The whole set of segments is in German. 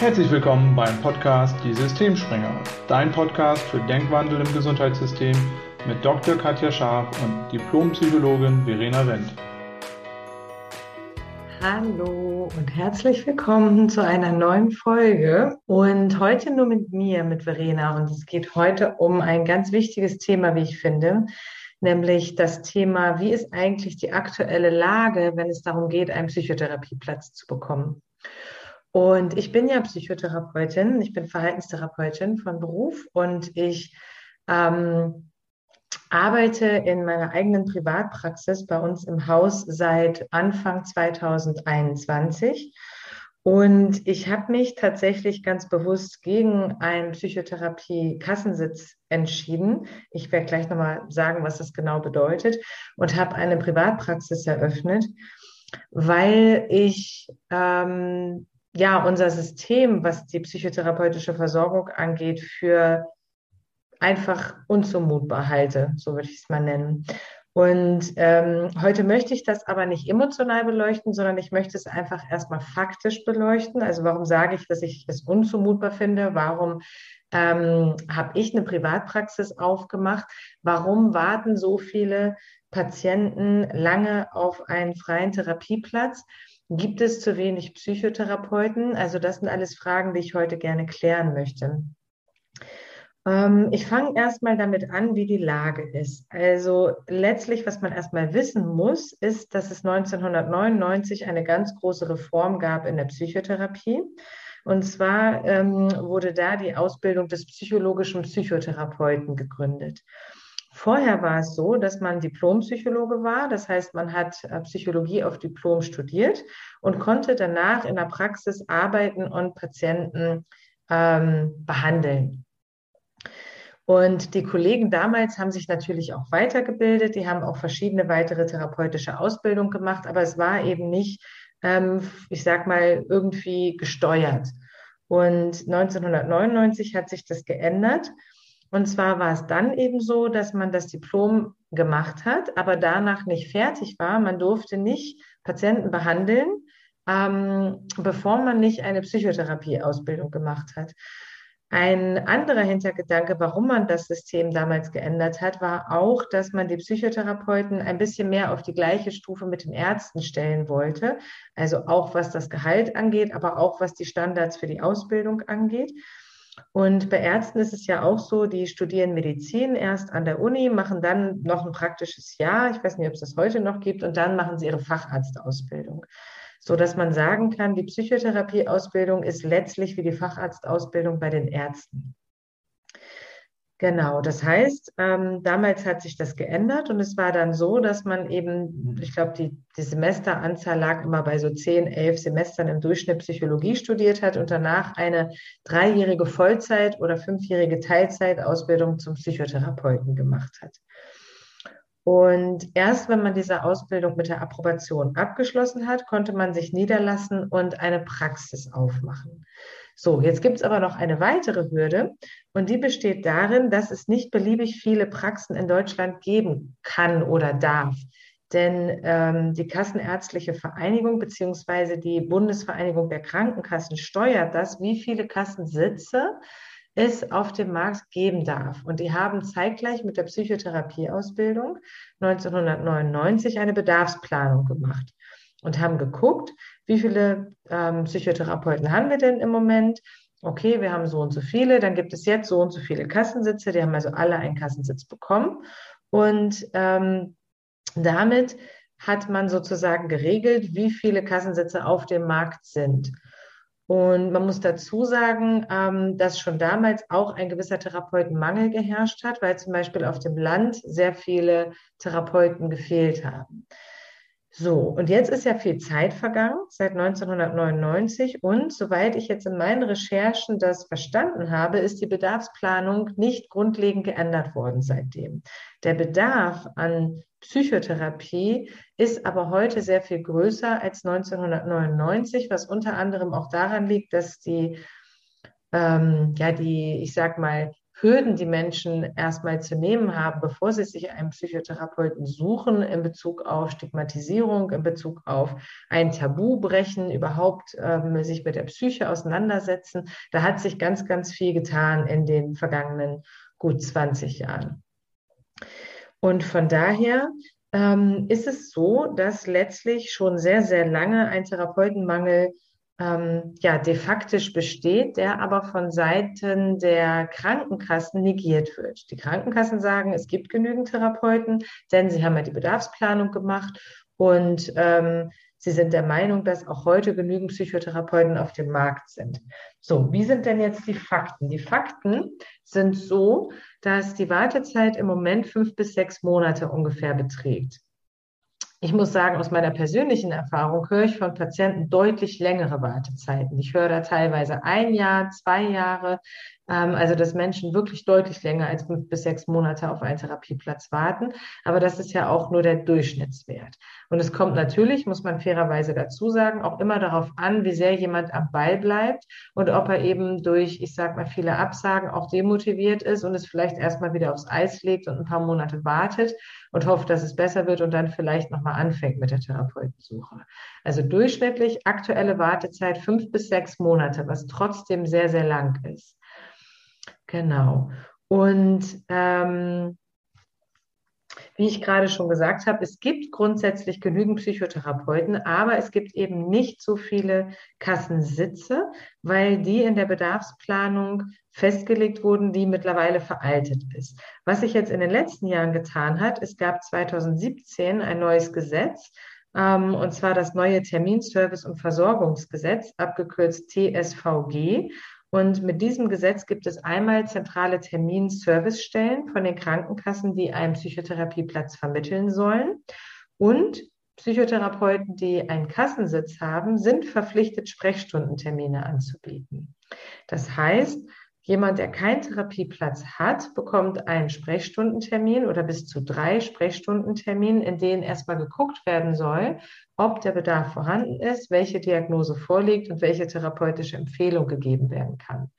Herzlich willkommen beim Podcast Die Systemspringer, dein Podcast für Denkwandel im Gesundheitssystem mit Dr. Katja Scharf und Diplompsychologin Verena Wendt. Hallo und herzlich willkommen zu einer neuen Folge. Und heute nur mit mir, mit Verena. Und es geht heute um ein ganz wichtiges Thema, wie ich finde, nämlich das Thema, wie ist eigentlich die aktuelle Lage, wenn es darum geht, einen Psychotherapieplatz zu bekommen. Und ich bin ja Psychotherapeutin, ich bin Verhaltenstherapeutin von Beruf und ich ähm, arbeite in meiner eigenen Privatpraxis bei uns im Haus seit Anfang 2021. Und ich habe mich tatsächlich ganz bewusst gegen einen Psychotherapie-Kassensitz entschieden. Ich werde gleich nochmal sagen, was das genau bedeutet. Und habe eine Privatpraxis eröffnet, weil ich ähm, ja unser System, was die psychotherapeutische Versorgung angeht, für einfach unzumutbar halte, so würde ich es mal nennen. Und ähm, heute möchte ich das aber nicht emotional beleuchten, sondern ich möchte es einfach erstmal faktisch beleuchten. Also warum sage ich, dass ich es unzumutbar finde? Warum ähm, habe ich eine Privatpraxis aufgemacht? Warum warten so viele Patienten lange auf einen freien Therapieplatz? Gibt es zu wenig Psychotherapeuten? Also das sind alles Fragen, die ich heute gerne klären möchte. Ähm, ich fange erstmal damit an, wie die Lage ist. Also letztlich, was man erstmal wissen muss, ist, dass es 1999 eine ganz große Reform gab in der Psychotherapie. Und zwar ähm, wurde da die Ausbildung des psychologischen Psychotherapeuten gegründet. Vorher war es so, dass man Diplompsychologe war. Das heißt, man hat äh, Psychologie auf Diplom studiert und konnte danach in der Praxis arbeiten und Patienten ähm, behandeln. Und die Kollegen damals haben sich natürlich auch weitergebildet, die haben auch verschiedene weitere therapeutische Ausbildungen gemacht, aber es war eben nicht, ähm, ich sag mal, irgendwie gesteuert. Und 1999 hat sich das geändert. Und zwar war es dann eben so, dass man das Diplom gemacht hat, aber danach nicht fertig war. Man durfte nicht Patienten behandeln, ähm, bevor man nicht eine Psychotherapieausbildung gemacht hat. Ein anderer Hintergedanke, warum man das System damals geändert hat, war auch, dass man die Psychotherapeuten ein bisschen mehr auf die gleiche Stufe mit den Ärzten stellen wollte. Also auch was das Gehalt angeht, aber auch was die Standards für die Ausbildung angeht. Und bei Ärzten ist es ja auch so, die studieren Medizin erst an der Uni, machen dann noch ein praktisches Jahr. Ich weiß nicht, ob es das heute noch gibt. Und dann machen sie ihre Facharztausbildung so dass man sagen kann, die Psychotherapieausbildung ist letztlich wie die Facharztausbildung bei den Ärzten. Genau, das heißt, ähm, damals hat sich das geändert und es war dann so, dass man eben, ich glaube, die, die Semesteranzahl lag immer bei so zehn, elf Semestern im Durchschnitt Psychologie studiert hat und danach eine dreijährige Vollzeit- oder fünfjährige Teilzeitausbildung zum Psychotherapeuten gemacht hat. Und erst wenn man diese Ausbildung mit der Approbation abgeschlossen hat, konnte man sich niederlassen und eine Praxis aufmachen. So, jetzt gibt es aber noch eine weitere Hürde und die besteht darin, dass es nicht beliebig viele Praxen in Deutschland geben kann oder darf. Denn ähm, die Kassenärztliche Vereinigung beziehungsweise die Bundesvereinigung der Krankenkassen steuert das, wie viele Kassensitze es auf dem Markt geben darf. Und die haben zeitgleich mit der Psychotherapieausbildung 1999 eine Bedarfsplanung gemacht und haben geguckt, wie viele ähm, Psychotherapeuten haben wir denn im Moment? Okay, wir haben so und so viele, dann gibt es jetzt so und so viele Kassensitze, die haben also alle einen Kassensitz bekommen. Und ähm, damit hat man sozusagen geregelt, wie viele Kassensitze auf dem Markt sind. Und man muss dazu sagen, ähm, dass schon damals auch ein gewisser Therapeutenmangel geherrscht hat, weil zum Beispiel auf dem Land sehr viele Therapeuten gefehlt haben. So, und jetzt ist ja viel Zeit vergangen, seit 1999. Und soweit ich jetzt in meinen Recherchen das verstanden habe, ist die Bedarfsplanung nicht grundlegend geändert worden seitdem. Der Bedarf an Psychotherapie ist aber heute sehr viel größer als 1999, was unter anderem auch daran liegt, dass die, ähm, ja, die, ich sag mal, Hürden die Menschen erstmal zu nehmen haben, bevor sie sich einen Psychotherapeuten suchen, in Bezug auf Stigmatisierung, in Bezug auf ein Tabu brechen, überhaupt ähm, sich mit der Psyche auseinandersetzen. Da hat sich ganz, ganz viel getan in den vergangenen gut 20 Jahren. Und von daher ähm, ist es so, dass letztlich schon sehr, sehr lange ein Therapeutenmangel ähm, ja, de facto besteht, der aber von Seiten der Krankenkassen negiert wird. Die Krankenkassen sagen, es gibt genügend Therapeuten, denn sie haben ja die Bedarfsplanung gemacht und ähm, sie sind der Meinung, dass auch heute genügend Psychotherapeuten auf dem Markt sind. So, wie sind denn jetzt die Fakten? Die Fakten sind so, dass die Wartezeit im Moment fünf bis sechs Monate ungefähr beträgt. Ich muss sagen, aus meiner persönlichen Erfahrung höre ich von Patienten deutlich längere Wartezeiten. Ich höre da teilweise ein Jahr, zwei Jahre. Ähm, also, dass Menschen wirklich deutlich länger als fünf bis sechs Monate auf einen Therapieplatz warten. Aber das ist ja auch nur der Durchschnittswert. Und es kommt natürlich, muss man fairerweise dazu sagen, auch immer darauf an, wie sehr jemand am Ball bleibt und ob er eben durch, ich sag mal, viele Absagen auch demotiviert ist und es vielleicht erstmal wieder aufs Eis legt und ein paar Monate wartet und hofft, dass es besser wird und dann vielleicht nochmal anfängt mit der Therapeutensuche. Also durchschnittlich aktuelle Wartezeit fünf bis sechs Monate, was trotzdem sehr, sehr lang ist. Genau. Und ähm, wie ich gerade schon gesagt habe, es gibt grundsätzlich genügend Psychotherapeuten, aber es gibt eben nicht so viele Kassensitze, weil die in der Bedarfsplanung festgelegt wurden, die mittlerweile veraltet ist. Was sich jetzt in den letzten Jahren getan hat, es gab 2017 ein neues Gesetz, ähm, und zwar das neue Terminservice- und Versorgungsgesetz, abgekürzt TSVG. Und mit diesem Gesetz gibt es einmal zentrale Terminservicestellen von den Krankenkassen, die einen Psychotherapieplatz vermitteln sollen. Und Psychotherapeuten, die einen Kassensitz haben, sind verpflichtet, Sprechstundentermine anzubieten. Das heißt, Jemand, der keinen Therapieplatz hat, bekommt einen Sprechstundentermin oder bis zu drei Sprechstundentermine, in denen erstmal geguckt werden soll, ob der Bedarf vorhanden ist, welche Diagnose vorliegt und welche therapeutische Empfehlung gegeben werden kann.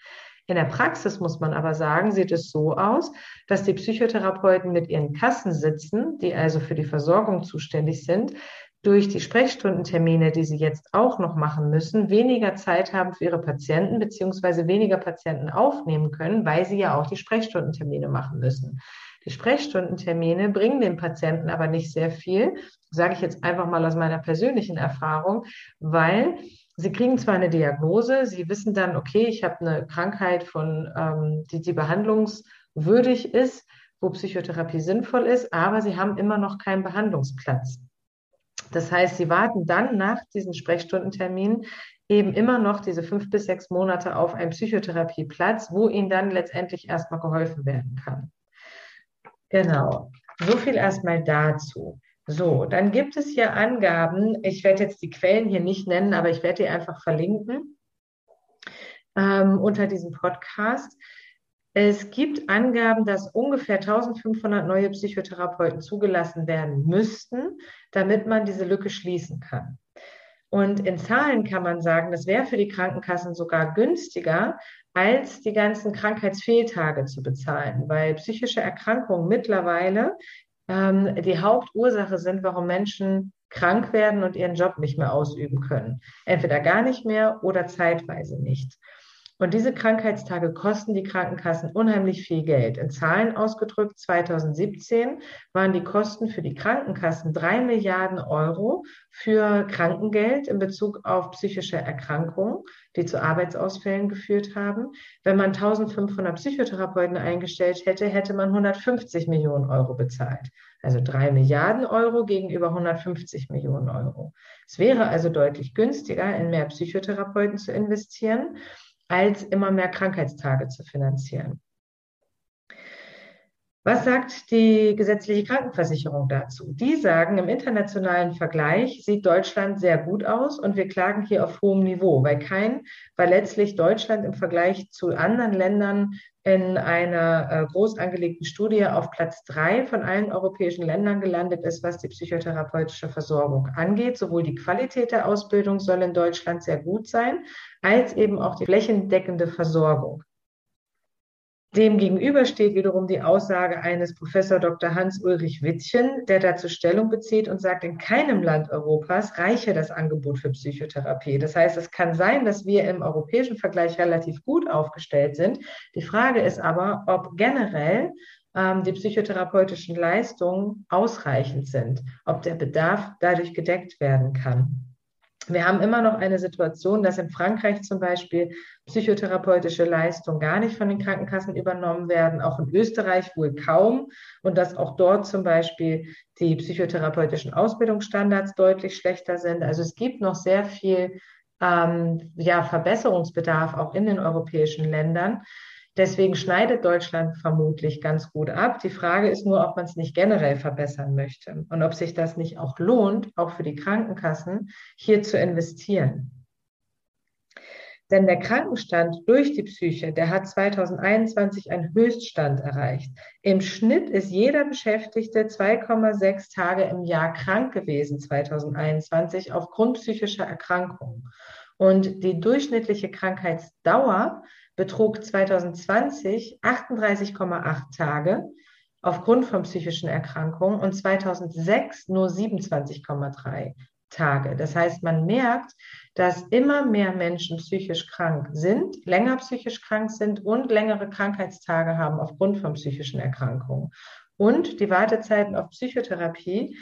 In der Praxis muss man aber sagen, sieht es so aus, dass die Psychotherapeuten mit ihren Kassen sitzen, die also für die Versorgung zuständig sind, durch die Sprechstundentermine, die sie jetzt auch noch machen müssen, weniger Zeit haben für ihre Patienten beziehungsweise weniger Patienten aufnehmen können, weil sie ja auch die Sprechstundentermine machen müssen. Die Sprechstundentermine bringen den Patienten aber nicht sehr viel, sage ich jetzt einfach mal aus meiner persönlichen Erfahrung, weil sie kriegen zwar eine Diagnose, sie wissen dann, okay, ich habe eine Krankheit von, ähm, die, die behandlungswürdig ist, wo Psychotherapie sinnvoll ist, aber sie haben immer noch keinen Behandlungsplatz. Das heißt, sie warten dann nach diesen Sprechstundenterminen eben immer noch diese fünf bis sechs Monate auf einen Psychotherapieplatz, wo ihnen dann letztendlich erstmal geholfen werden kann. Genau. So viel erstmal dazu. So, dann gibt es hier Angaben. Ich werde jetzt die Quellen hier nicht nennen, aber ich werde die einfach verlinken ähm, unter diesem Podcast. Es gibt Angaben, dass ungefähr 1500 neue Psychotherapeuten zugelassen werden müssten, damit man diese Lücke schließen kann. Und in Zahlen kann man sagen, das wäre für die Krankenkassen sogar günstiger, als die ganzen Krankheitsfehltage zu bezahlen, weil psychische Erkrankungen mittlerweile ähm, die Hauptursache sind, warum Menschen krank werden und ihren Job nicht mehr ausüben können. Entweder gar nicht mehr oder zeitweise nicht. Und diese Krankheitstage kosten die Krankenkassen unheimlich viel Geld. In Zahlen ausgedrückt, 2017 waren die Kosten für die Krankenkassen drei Milliarden Euro für Krankengeld in Bezug auf psychische Erkrankungen, die zu Arbeitsausfällen geführt haben. Wenn man 1500 Psychotherapeuten eingestellt hätte, hätte man 150 Millionen Euro bezahlt. Also drei Milliarden Euro gegenüber 150 Millionen Euro. Es wäre also deutlich günstiger, in mehr Psychotherapeuten zu investieren als immer mehr Krankheitstage zu finanzieren. Was sagt die gesetzliche Krankenversicherung dazu? Die sagen, im internationalen Vergleich sieht Deutschland sehr gut aus und wir klagen hier auf hohem Niveau, weil kein, weil letztlich Deutschland im Vergleich zu anderen Ländern in einer äh, groß angelegten Studie auf Platz drei von allen europäischen Ländern gelandet ist, was die psychotherapeutische Versorgung angeht. Sowohl die Qualität der Ausbildung soll in Deutschland sehr gut sein, als eben auch die flächendeckende Versorgung. Dem gegenüber steht wiederum die Aussage eines Professor Dr. Hans-Ulrich Wittchen, der dazu Stellung bezieht und sagt, in keinem Land Europas reiche das Angebot für Psychotherapie. Das heißt, es kann sein, dass wir im europäischen Vergleich relativ gut aufgestellt sind. Die Frage ist aber, ob generell ähm, die psychotherapeutischen Leistungen ausreichend sind, ob der Bedarf dadurch gedeckt werden kann. Wir haben immer noch eine Situation, dass in Frankreich zum Beispiel psychotherapeutische Leistungen gar nicht von den Krankenkassen übernommen werden, auch in Österreich wohl kaum und dass auch dort zum Beispiel die psychotherapeutischen Ausbildungsstandards deutlich schlechter sind. Also es gibt noch sehr viel ähm, ja, Verbesserungsbedarf auch in den europäischen Ländern. Deswegen schneidet Deutschland vermutlich ganz gut ab. Die Frage ist nur, ob man es nicht generell verbessern möchte und ob sich das nicht auch lohnt, auch für die Krankenkassen, hier zu investieren. Denn der Krankenstand durch die Psyche, der hat 2021 einen Höchststand erreicht. Im Schnitt ist jeder Beschäftigte 2,6 Tage im Jahr krank gewesen 2021 aufgrund psychischer Erkrankungen. Und die durchschnittliche Krankheitsdauer betrug 2020 38,8 Tage aufgrund von psychischen Erkrankungen und 2006 nur 27,3 Tage. Das heißt, man merkt, dass immer mehr Menschen psychisch krank sind, länger psychisch krank sind und längere Krankheitstage haben aufgrund von psychischen Erkrankungen. Und die Wartezeiten auf Psychotherapie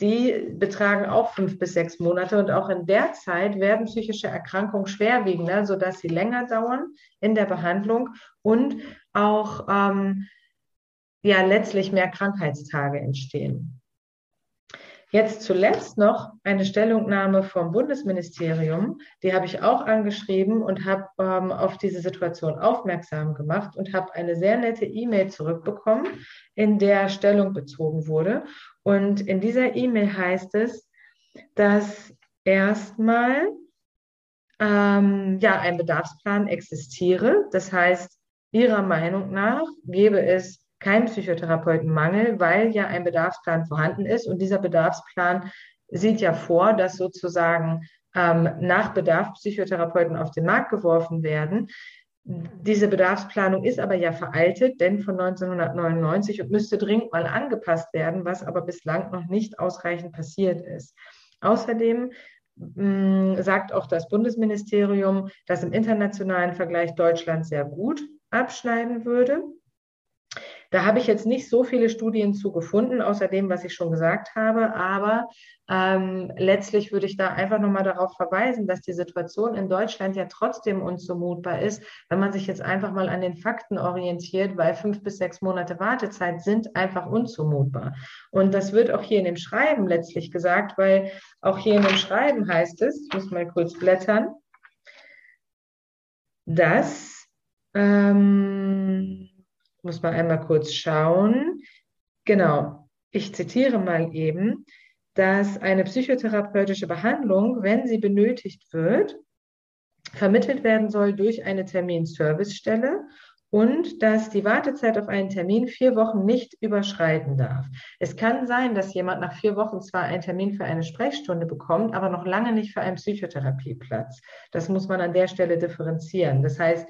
die betragen auch fünf bis sechs Monate und auch in der Zeit werden psychische Erkrankungen schwerwiegender, sodass sie länger dauern in der Behandlung und auch ähm, ja letztlich mehr Krankheitstage entstehen. Jetzt zuletzt noch eine Stellungnahme vom Bundesministerium, die habe ich auch angeschrieben und habe ähm, auf diese Situation aufmerksam gemacht und habe eine sehr nette E-Mail zurückbekommen, in der Stellung bezogen wurde. Und in dieser E-Mail heißt es, dass erstmal ähm, ja ein Bedarfsplan existiere. Das heißt, Ihrer Meinung nach gäbe es kein Psychotherapeutenmangel, weil ja ein Bedarfsplan vorhanden ist. Und dieser Bedarfsplan sieht ja vor, dass sozusagen ähm, nach Bedarf Psychotherapeuten auf den Markt geworfen werden. Diese Bedarfsplanung ist aber ja veraltet, denn von 1999 und müsste dringend mal angepasst werden, was aber bislang noch nicht ausreichend passiert ist. Außerdem mh, mm, sagt auch das Bundesministerium, dass im internationalen Vergleich Deutschland sehr gut abschneiden würde. Da habe ich jetzt nicht so viele Studien zu gefunden, außer dem, was ich schon gesagt habe. Aber ähm, letztlich würde ich da einfach nochmal darauf verweisen, dass die Situation in Deutschland ja trotzdem unzumutbar ist, wenn man sich jetzt einfach mal an den Fakten orientiert, weil fünf bis sechs Monate Wartezeit sind einfach unzumutbar. Und das wird auch hier in dem Schreiben letztlich gesagt, weil auch hier in dem Schreiben heißt es, ich muss mal kurz blättern, dass ähm, muss man einmal kurz schauen. Genau, ich zitiere mal eben, dass eine psychotherapeutische Behandlung, wenn sie benötigt wird, vermittelt werden soll durch eine Terminservicestelle und dass die Wartezeit auf einen Termin vier Wochen nicht überschreiten darf. Es kann sein, dass jemand nach vier Wochen zwar einen Termin für eine Sprechstunde bekommt, aber noch lange nicht für einen Psychotherapieplatz. Das muss man an der Stelle differenzieren. Das heißt,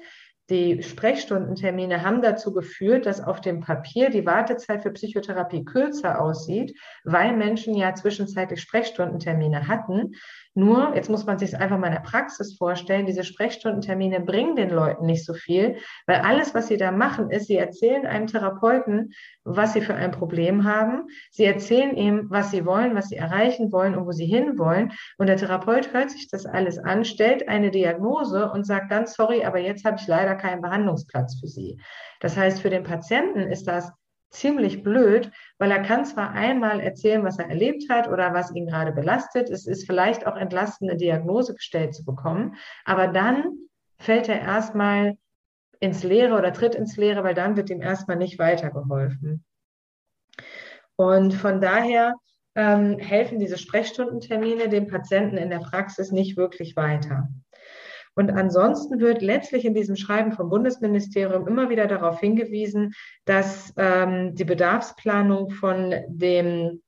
die Sprechstundentermine haben dazu geführt, dass auf dem Papier die Wartezeit für Psychotherapie kürzer aussieht, weil Menschen ja zwischenzeitlich Sprechstundentermine hatten. Nur, jetzt muss man sich einfach mal in der Praxis vorstellen, diese Sprechstundentermine bringen den Leuten nicht so viel, weil alles, was sie da machen, ist, sie erzählen einem Therapeuten, was sie für ein Problem haben. Sie erzählen ihm, was sie wollen, was sie erreichen wollen und wo sie hinwollen. Und der Therapeut hört sich das alles an, stellt eine Diagnose und sagt dann, sorry, aber jetzt habe ich leider keinen Behandlungsplatz für Sie. Das heißt, für den Patienten ist das ziemlich blöd, weil er kann zwar einmal erzählen, was er erlebt hat oder was ihn gerade belastet. Es ist vielleicht auch entlastend, eine Diagnose gestellt zu bekommen, aber dann fällt er erstmal ins Leere oder tritt ins Leere, weil dann wird ihm erstmal nicht weitergeholfen. Und von daher ähm, helfen diese Sprechstundentermine dem Patienten in der Praxis nicht wirklich weiter. Und ansonsten wird letztlich in diesem Schreiben vom Bundesministerium immer wieder darauf hingewiesen, dass ähm, die Bedarfsplanung von dem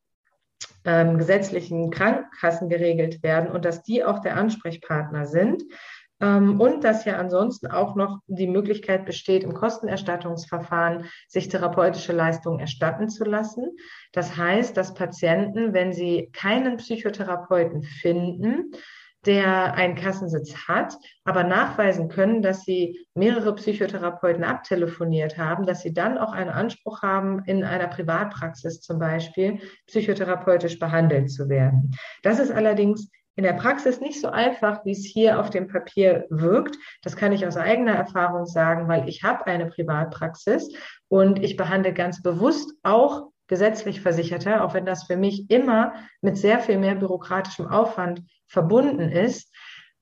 ähm, gesetzlichen Krankenkassen geregelt werden und dass die auch der Ansprechpartner sind. Ähm, und dass ja ansonsten auch noch die Möglichkeit besteht, im Kostenerstattungsverfahren sich therapeutische Leistungen erstatten zu lassen. Das heißt, dass Patienten, wenn sie keinen Psychotherapeuten finden, der einen Kassensitz hat, aber nachweisen können, dass sie mehrere Psychotherapeuten abtelefoniert haben, dass sie dann auch einen Anspruch haben, in einer Privatpraxis zum Beispiel psychotherapeutisch behandelt zu werden. Das ist allerdings in der Praxis nicht so einfach, wie es hier auf dem Papier wirkt. Das kann ich aus eigener Erfahrung sagen, weil ich habe eine Privatpraxis und ich behandle ganz bewusst auch gesetzlich Versicherte, auch wenn das für mich immer mit sehr viel mehr bürokratischem Aufwand verbunden ist,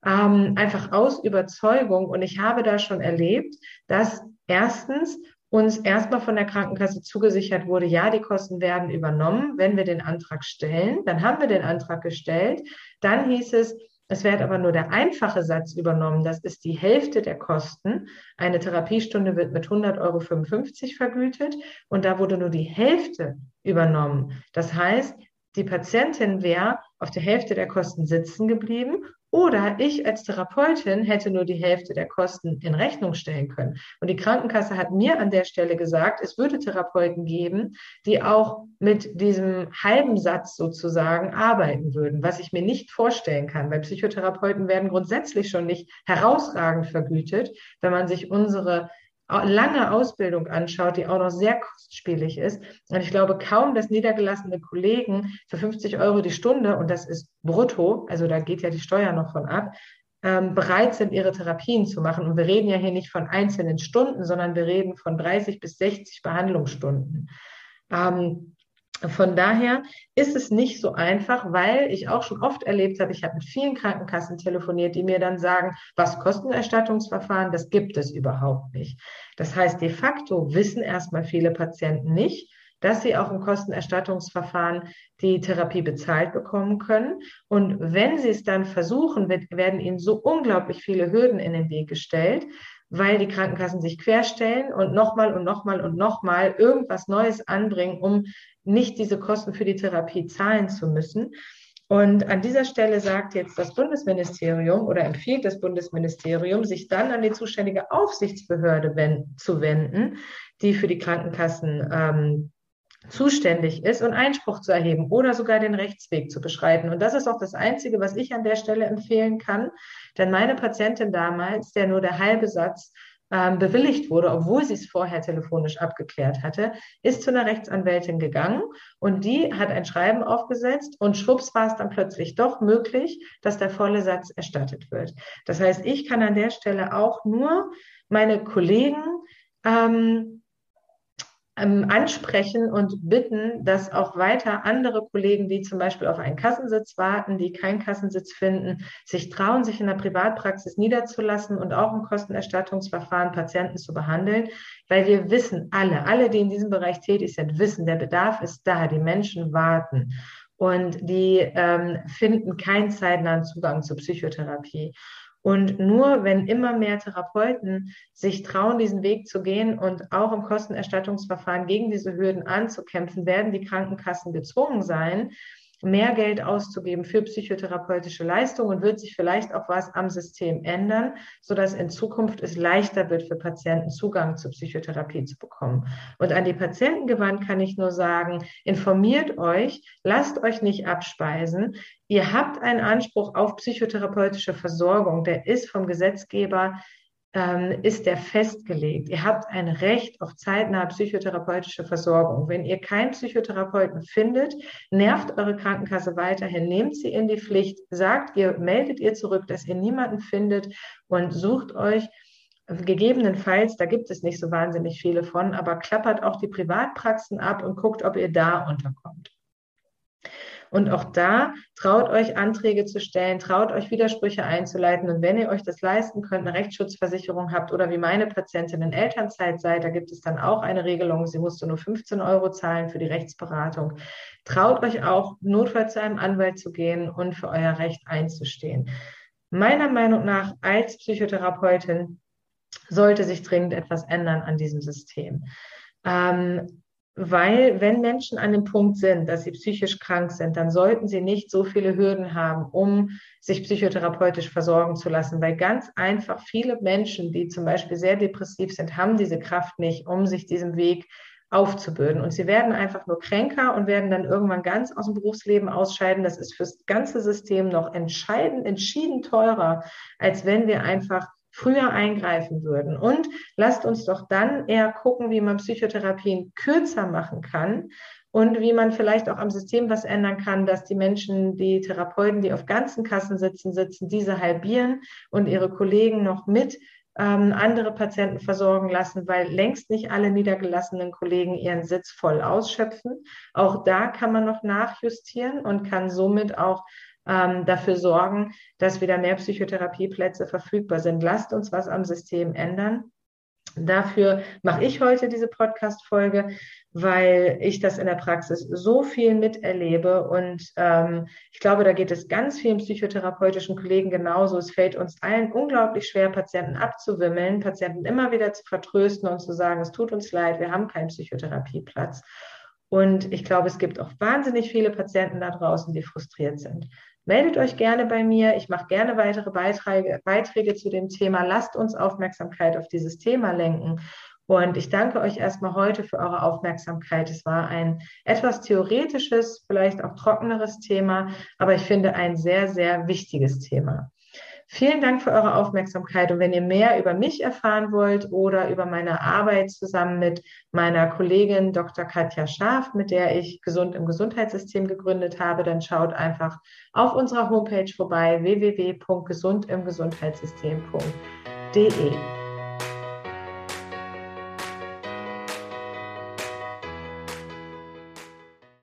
ähm, einfach aus Überzeugung. Und ich habe da schon erlebt, dass erstens uns erstmal von der Krankenkasse zugesichert wurde, ja, die Kosten werden übernommen, wenn wir den Antrag stellen. Dann haben wir den Antrag gestellt. Dann hieß es, es wird aber nur der einfache Satz übernommen. Das ist die Hälfte der Kosten. Eine Therapiestunde wird mit 100,55 Euro vergütet und da wurde nur die Hälfte übernommen. Das heißt, die Patientin wäre auf der Hälfte der Kosten sitzen geblieben oder ich als Therapeutin hätte nur die Hälfte der Kosten in Rechnung stellen können. Und die Krankenkasse hat mir an der Stelle gesagt, es würde Therapeuten geben, die auch mit diesem halben Satz sozusagen arbeiten würden, was ich mir nicht vorstellen kann, weil Psychotherapeuten werden grundsätzlich schon nicht herausragend vergütet, wenn man sich unsere lange Ausbildung anschaut, die auch noch sehr kostspielig ist. Und ich glaube kaum, dass niedergelassene Kollegen für 50 Euro die Stunde, und das ist brutto, also da geht ja die Steuer noch von ab, ähm, bereit sind, ihre Therapien zu machen. Und wir reden ja hier nicht von einzelnen Stunden, sondern wir reden von 30 bis 60 Behandlungsstunden. Ähm, von daher ist es nicht so einfach, weil ich auch schon oft erlebt habe, ich habe mit vielen Krankenkassen telefoniert, die mir dann sagen, was Kostenerstattungsverfahren, das gibt es überhaupt nicht. Das heißt, de facto wissen erstmal viele Patienten nicht, dass sie auch im Kostenerstattungsverfahren die Therapie bezahlt bekommen können. Und wenn sie es dann versuchen, werden ihnen so unglaublich viele Hürden in den Weg gestellt, weil die Krankenkassen sich querstellen und nochmal und nochmal und nochmal irgendwas Neues anbringen, um nicht diese Kosten für die Therapie zahlen zu müssen. Und an dieser Stelle sagt jetzt das Bundesministerium oder empfiehlt das Bundesministerium, sich dann an die zuständige Aufsichtsbehörde wenn, zu wenden, die für die Krankenkassen ähm, zuständig ist und Einspruch zu erheben oder sogar den Rechtsweg zu beschreiten. Und das ist auch das Einzige, was ich an der Stelle empfehlen kann. Denn meine Patientin damals, der nur der halbe Satz ähm, bewilligt wurde, obwohl sie es vorher telefonisch abgeklärt hatte, ist zu einer Rechtsanwältin gegangen und die hat ein Schreiben aufgesetzt und schwupps war es dann plötzlich doch möglich, dass der volle Satz erstattet wird. Das heißt, ich kann an der Stelle auch nur meine Kollegen ähm, ähm, ansprechen und bitten, dass auch weiter andere Kollegen, die zum Beispiel auf einen Kassensitz warten, die keinen Kassensitz finden, sich trauen, sich in der Privatpraxis niederzulassen und auch im Kostenerstattungsverfahren Patienten zu behandeln, weil wir wissen alle, alle, die in diesem Bereich tätig sind, wissen, der Bedarf ist da, die Menschen warten und die ähm, finden keinen zeitnahen Zugang zur Psychotherapie. Und nur wenn immer mehr Therapeuten sich trauen, diesen Weg zu gehen und auch im Kostenerstattungsverfahren gegen diese Hürden anzukämpfen, werden die Krankenkassen gezwungen sein, mehr Geld auszugeben für psychotherapeutische Leistungen und wird sich vielleicht auch was am System ändern, sodass in Zukunft es leichter wird für Patienten Zugang zur Psychotherapie zu bekommen. Und an die Patienten gewandt kann ich nur sagen, informiert euch, lasst euch nicht abspeisen. Ihr habt einen Anspruch auf psychotherapeutische Versorgung, der ist vom Gesetzgeber ähm, ist der festgelegt. Ihr habt ein Recht auf zeitnahe psychotherapeutische Versorgung. Wenn ihr keinen Psychotherapeuten findet, nervt eure Krankenkasse weiterhin, nehmt sie in die Pflicht, sagt ihr, meldet ihr zurück, dass ihr niemanden findet und sucht euch Gegebenenfalls, da gibt es nicht so wahnsinnig viele von, aber klappert auch die Privatpraxen ab und guckt, ob ihr da unterkommt. Und auch da traut euch Anträge zu stellen, traut euch Widersprüche einzuleiten. Und wenn ihr euch das leisten könnt, eine Rechtsschutzversicherung habt oder wie meine Patientin in Elternzeit seid, da gibt es dann auch eine Regelung. Sie musste nur 15 Euro zahlen für die Rechtsberatung. Traut euch auch, notfalls zu einem Anwalt zu gehen und für euer Recht einzustehen. Meiner Meinung nach als Psychotherapeutin sollte sich dringend etwas ändern an diesem System. Ähm, weil wenn Menschen an dem Punkt sind, dass sie psychisch krank sind, dann sollten sie nicht so viele Hürden haben, um sich psychotherapeutisch versorgen zu lassen, weil ganz einfach viele Menschen, die zum Beispiel sehr depressiv sind, haben diese Kraft nicht, um sich diesem Weg aufzubürden. Und sie werden einfach nur kränker und werden dann irgendwann ganz aus dem Berufsleben ausscheiden. Das ist fürs ganze System noch entscheidend, entschieden teurer, als wenn wir einfach früher eingreifen würden. Und lasst uns doch dann eher gucken, wie man Psychotherapien kürzer machen kann und wie man vielleicht auch am System was ändern kann, dass die Menschen, die Therapeuten, die auf ganzen Kassen sitzen, sitzen, diese halbieren und ihre Kollegen noch mit ähm, andere Patienten versorgen lassen, weil längst nicht alle niedergelassenen Kollegen ihren Sitz voll ausschöpfen. Auch da kann man noch nachjustieren und kann somit auch ähm, dafür sorgen, dass wieder mehr Psychotherapieplätze verfügbar sind. Lasst uns was am System ändern. Dafür mache ich heute diese Podcast-Folge, weil ich das in der Praxis so viel miterlebe. Und ähm, ich glaube, da geht es ganz vielen psychotherapeutischen Kollegen genauso. Es fällt uns allen unglaublich schwer, Patienten abzuwimmeln, Patienten immer wieder zu vertrösten und zu sagen, es tut uns leid, wir haben keinen Psychotherapieplatz. Und ich glaube, es gibt auch wahnsinnig viele Patienten da draußen, die frustriert sind. Meldet euch gerne bei mir. Ich mache gerne weitere Beiträge, Beiträge zu dem Thema. Lasst uns Aufmerksamkeit auf dieses Thema lenken. Und ich danke euch erstmal heute für eure Aufmerksamkeit. Es war ein etwas theoretisches, vielleicht auch trockeneres Thema, aber ich finde ein sehr, sehr wichtiges Thema. Vielen Dank für eure Aufmerksamkeit. Und wenn ihr mehr über mich erfahren wollt oder über meine Arbeit zusammen mit meiner Kollegin Dr. Katja Scharf, mit der ich Gesund im Gesundheitssystem gegründet habe, dann schaut einfach auf unserer Homepage vorbei www.gesundimgesundheitssystem.de.